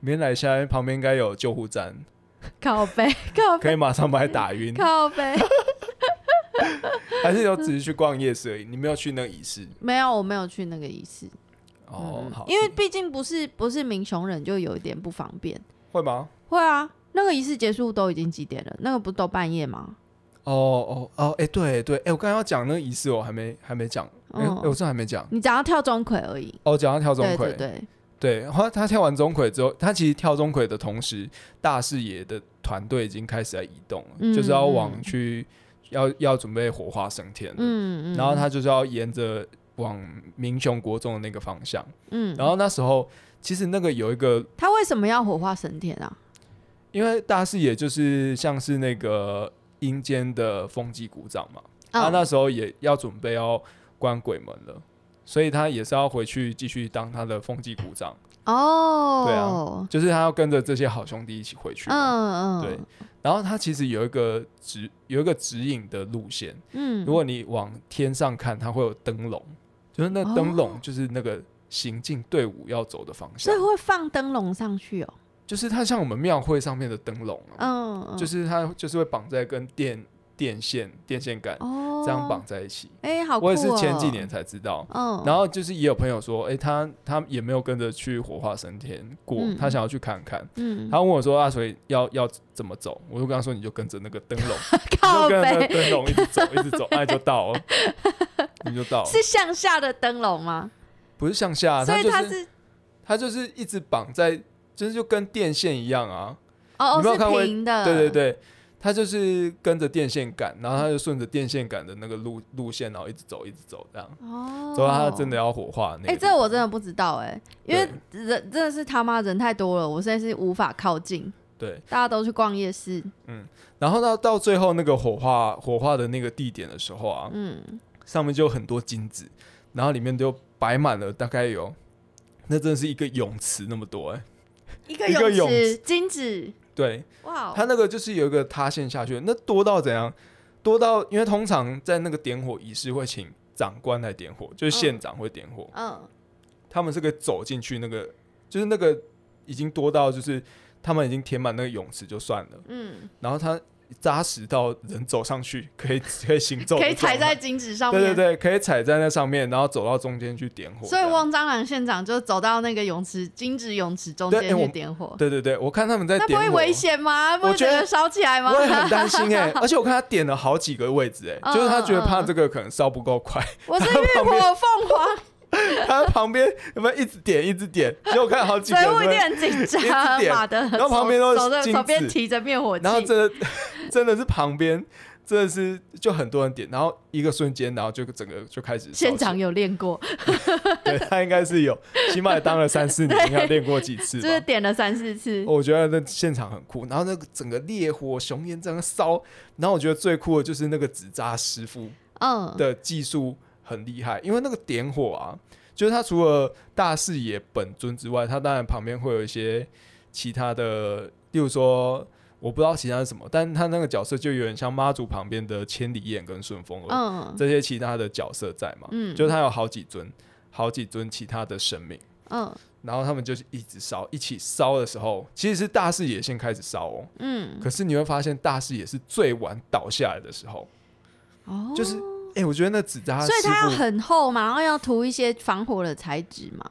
明年来一下，旁边应该有救护站，靠背 靠背可以马上把他打晕。靠背，还是有只是去逛夜市而已，你没有去那个仪式没有，我没有去那个仪式。哦。嗯好，因为毕竟不是不是民雄人，就有一点不方便。会吗？会啊，那个仪式结束都已经几点了？那个不都半夜吗？哦哦哦，哎、对对，哎、我刚刚要讲那个仪式，我还没还没讲，哎、我这还没讲。你讲到跳钟馗而已。哦，讲到跳钟对馗，对对，对，后来他跳完钟馗之后，他其实跳钟馗的同时，大视野的团队已经开始在移动了，嗯就是要往嗯去要要准备火化升天了。嗯嗯。然后他就是要沿着往民雄国中的那个方向。嗯，然后那时候其实那个有一个，他为什么要火化神田啊？因为大视野就是像是那个阴间的风纪鼓掌嘛，他嗯那时候也要准备要关鬼门了。所以他也是要回去继续当他的风纪股长，哦，对啊，就是他要跟着这些好兄弟一起回去。嗯嗯，对，然后他其实有一个指有一个指引的路线，嗯，如果你往天上看，它会有灯笼，就是那灯笼就是那个行进队伍要走的方向。所以，会放灯笼上去哦。就是它像我们庙会上面的灯笼啊，嗯，嗯。就是它就是会绑在跟电电线电线杆哦，这样绑。在一起。哎，好哦！我也是前几年才知道。嗯，然后就是也有朋友说，哎、他他也没有跟着去火化升天过，嗯他想要去看看。嗯，他问我说：“啊，所以要要怎么走？”我就跟他说：“你就跟着那个灯笼，你就跟着那个灯笼一直走，一直走，那你就到了，你就到了。是向下的灯笼吗？不是向下，所以它就是它是它就是一直绑在，就是就跟电线一样啊。哦哦你没有看过是平的，对对对，它就是跟着电线杆，然后他就顺着电线杆的那个路路线，然后一直走，一直走，这样。哦，走到他真的要火化的那个。哎。这我真的不知道哎、因为人真的是他妈人太多了，我现在是无法靠近。对，大家都去逛夜市，嗯然后到到最后那个火化火化的那个地点的时候啊，嗯，上面就有很多金子，然后里面就摆满了大概有，那真的是一个泳池那么多哎、一个一个泳泳池，金子，对，哇哦，它那个就是有一个塌陷下去，那多到怎样？多到因为通常在那个点火仪式会请长官来点火，就是县长会点火，嗯，他们是可以走进去那个，就是那个已经多到就是他们已经填满那个泳池就算了，嗯，然后它扎实到人走上去可以可以行走，可以踩在。金子上面。对对对，可以踩在那上面，然后走到中间去点火。所以汪蟑螂县长就走到那个泳池金子泳池中间去点火，对对对，我看他们在点火，那不会危险吗？不会我觉得烧起来吗？我也很担心哎、而且我看他点了好几个位置哎、嗯就是他觉得怕这个可能烧不够快，我是浴火凤凰，他在旁边有没有一直点一直点，结果我看好几所个人在，以我一定很紧张，点妈的，然后旁边都是金边提着灭火器，然后真的真的是旁边真的是就很多人点，然后一个瞬间，然后就整个就开始烧起来县长有练过，对他应该是有，起码也当了三四年，应该练过几次就是。点了三四次，我觉得那现场很酷，然后那个整个烈火熊烟这样烧，然后我觉得最酷的就是那个纸扎师傅，嗯，的技术很厉害，因为那个点火啊，就是他除了大视野本尊之外，他当然旁边会有一些其他的，例如说我不知道其他是什么，但他那个角色就有点像妈祖旁边的千里眼跟顺风耳、嗯这些其他的角色在嘛，嗯就是他有好几尊，好几尊其他的神明。嗯然后他们就是一直烧，一起烧的时候，其实是大视野先开始烧哦。嗯，可是你会发现，大视野是最晚倒下来的时候。哦，就是哎、我觉得那纸扎所以它要很厚嘛，然后要涂一些防火的材质嘛，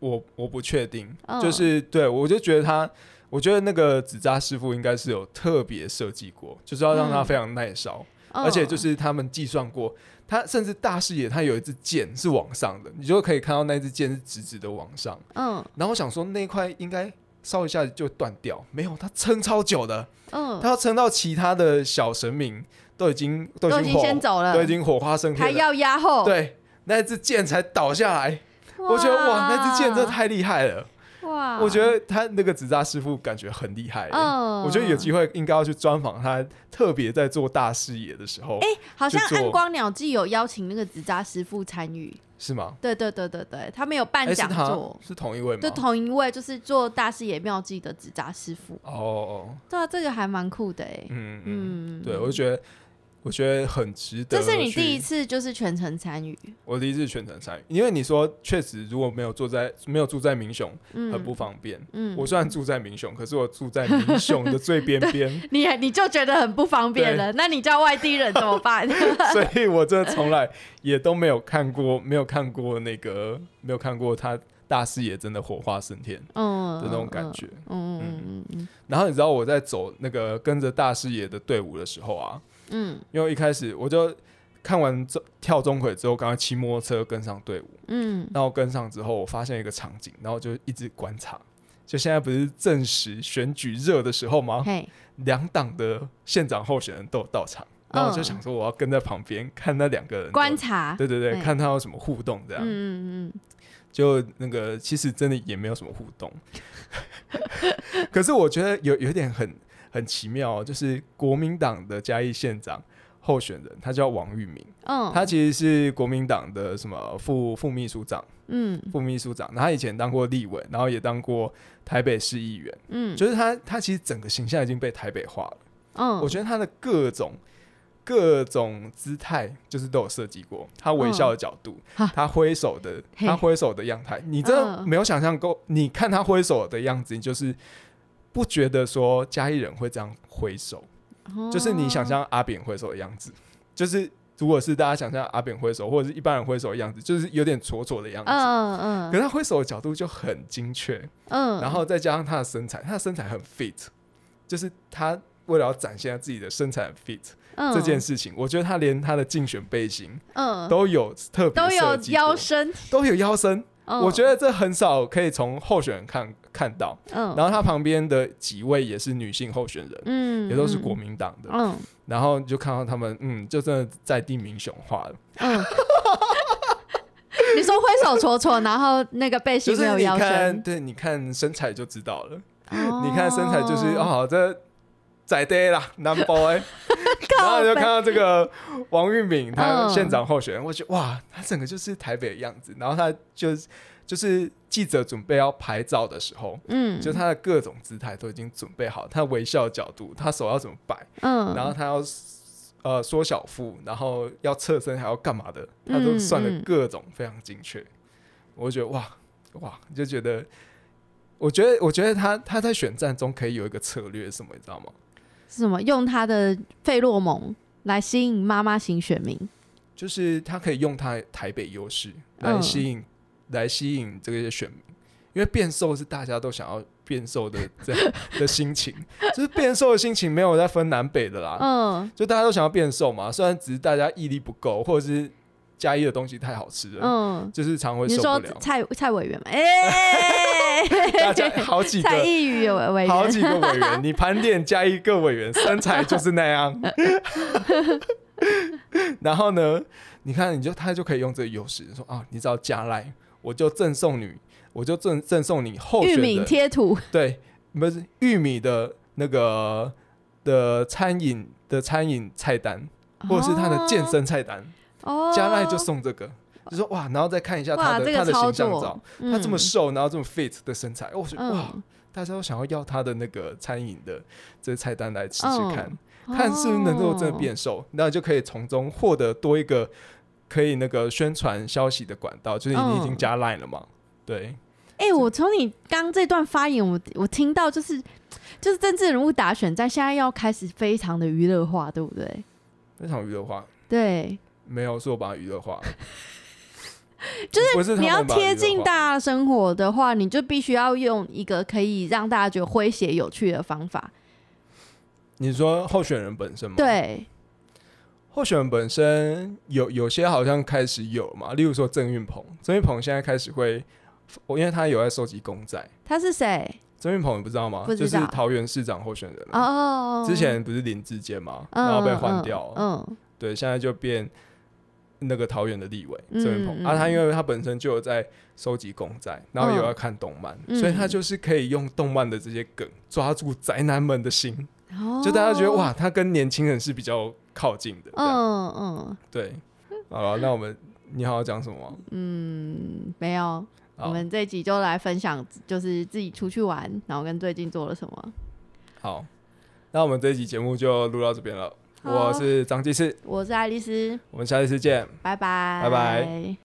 我我不确定，嗯就是对我就觉得他，我觉得那个纸扎师傅应该是有特别设计过，就是要让它嗯。非常耐烧，嗯而且就是他们计算过，他甚至大视野他有一支箭是往上的，你就可以看到那支箭是直直的往上。嗯。然后我想说那块应该烧一下就断掉，没有，它撑超久的，嗯，它要撑到其他的小神明都已经都都已经先走了，都已经火花升天，还要压后，对，那支箭才倒下来。我觉得哇，那支箭真的太厉害了。哇，我觉得他那个纸扎师傅感觉很厉害、欸，嗯。我觉得有机会应该要去专访他，特别在做大视野的时候，哎、好像暗光鸟记有邀请那个纸扎师傅参与，是吗？对对对对对，他们有办讲他？座，是同一位吗？就同一位就是做大视野妙计的纸扎师傅，哦哦，对啊，这个还蛮酷的哎，嗯嗯，嗯，对，我就觉得我觉得很值得。这是你第一，次就是全程参与，我第一次全程参与，因为你说确实如果没有坐在没有住在民雄，嗯，很不方便。嗯我虽然住在民雄，可是我住在民雄的最边边，你你就觉得很不方便了，那你叫外地人怎么办？所以我真的从来也都没有看过，没有看过那个，没有看过他大视野真的火花升天嗯的那种感觉。嗯，嗯嗯嗯嗯然后你知道我在走那个跟着大视野的队伍的时候啊，嗯。因为一开始我就看完这跳钟馗之后，刚刚骑摩托车跟上队伍。嗯。然后跟上之后，我发现一个场景，然后就一直观察。就现在不是正时选举热的时候吗？两党的县长候选人都有到场，然后我就想说，我要跟在旁边看那两个人观察，对对对，看他有什么互动这样。嗯嗯嗯。就那个其实真的也没有什么互动，可是我觉得有有点很很奇妙、哦，就是国民党的嘉义县长候选人，他叫王玉明，嗯，他其实是国民党的什么副副秘书长，嗯。副秘书长，他以前当过立委，然后也当过台北市议员，嗯。就是他他其实整个形象已经被台北化了。嗯，我觉得他的各种各种姿态就是都有设计过，他微笑的角度，哈。他挥手的，他挥手的样态，你真的嗯。没有想象过，你看他挥手的样子，你就是不觉得说嘉义人会这样挥手，就是你想象阿扁挥手的样子，就是如果是大家想象阿扁挥手或者是一般人挥手的样子，就是有点挫挫的样子。嗯嗯。可是他挥手的角度就很精确，嗯，然后再加上他的身材，他的身材很 fit，就是他为了要展现他自己的身材很 fit 这件事情，我觉得他连他的竞选背心嗯。都有特别都有腰，身，都有腰身，嗯我觉得这很少可以从候选人看看到。嗯然后他旁边的几位也是女性候选人，嗯也都是国民党的，嗯然后你就看到他们，嗯，就真的在地民雄化了。嗯。你说挥手戳戳，然后那个背心没有腰，身，对，你看身材就知道了。哦你看身材就是哦，这仔爹啦，number boy。然后你就看到这个王玉敏，他嗯县长候选人，我觉得哇，他整个就是台北的样子。然后他就就是记者准备要拍照的时候，嗯，就他的各种姿态都已经准备好，他微笑的角度，他手要怎么摆，嗯，然后他要呃缩小腹，然后要侧身还要干嘛的，他都嗯算的嗯各种非常精确。我就觉得哇哇，就觉得。我觉得，我觉得他他在选战中可以有一个策略，是什么你知道吗？是什么？用他的费洛蒙来吸引妈妈型选民。就是他可以用他台北优势来嗯吸引、来吸引这些选民，因为变瘦是大家都想要变瘦的这样的心情，就是变瘦的心情没有在分南北的啦，嗯就大家都想要变瘦嘛，虽然只是大家毅力不够，或者是嘉义的东西太好吃了，嗯，就是常会受不了。蔡蔡委员嘛？哎，大家好几个。蔡意宇委委员，好几个委员，你盘点嘉义各委员身材就是那样，然后呢，你看你就他就可以用这个优势说啊，你只要加赖，我就赠送你，我就赠赠送你候玉米选人贴图，对，不是玉米的那个的餐饮的餐饮菜单，或者是他的健身菜单，哦，加赖就送这个，就说哇，然后再看一下他，的他的这个操形象照。作，，他这么嗯瘦，然后这么 fit 的身材，我说哇，嗯，大家都想要要他的那个餐饮的这些菜单来吃吃看，嗯看是不是能够真的变瘦，那就可以从中获得多一个可以那个宣传消息的管道，就是你已经嗯。加 line 了嘛？对，哎、我从你刚这段发言，我我听到就是就是政治人物打选战，现在要开始非常的娱乐化，对不对？非常娱乐化，对，没有说我把它娱乐化，就是你要贴近大家生活的话，你就必须要用一个可以让大家觉得诙谐有趣的方法。你说候选人本身吗？，对，候选人本身有有些好像开始有嘛，例如说郑运鹏，郑运鹏现在开始会，我因为他有在收集公债，他是谁？郑运鹏你不知道吗？就是桃园市长候选人啊、哦，之前不是林志坚嘛，嗯然后被换掉，嗯嗯。对，现在就变那个桃园的立委嗯郑运鹏、嗯啊，他因为他本身就有在收集公债，然后有嗯要看动漫，嗯。所以他就是可以用动漫的这些梗抓住宅男们的心，哦。就大家觉得哇，他跟年轻人是比较靠近的，嗯嗯。对，好了，那我们你好要讲什么？吗？嗯，没有。我们这一集就来分享，就是自己出去玩，然后跟最近做了什么。好，那我们这一集节目就录到这边了。好我是张技师，我是爱丽丝，我们下一次见。拜拜，拜拜。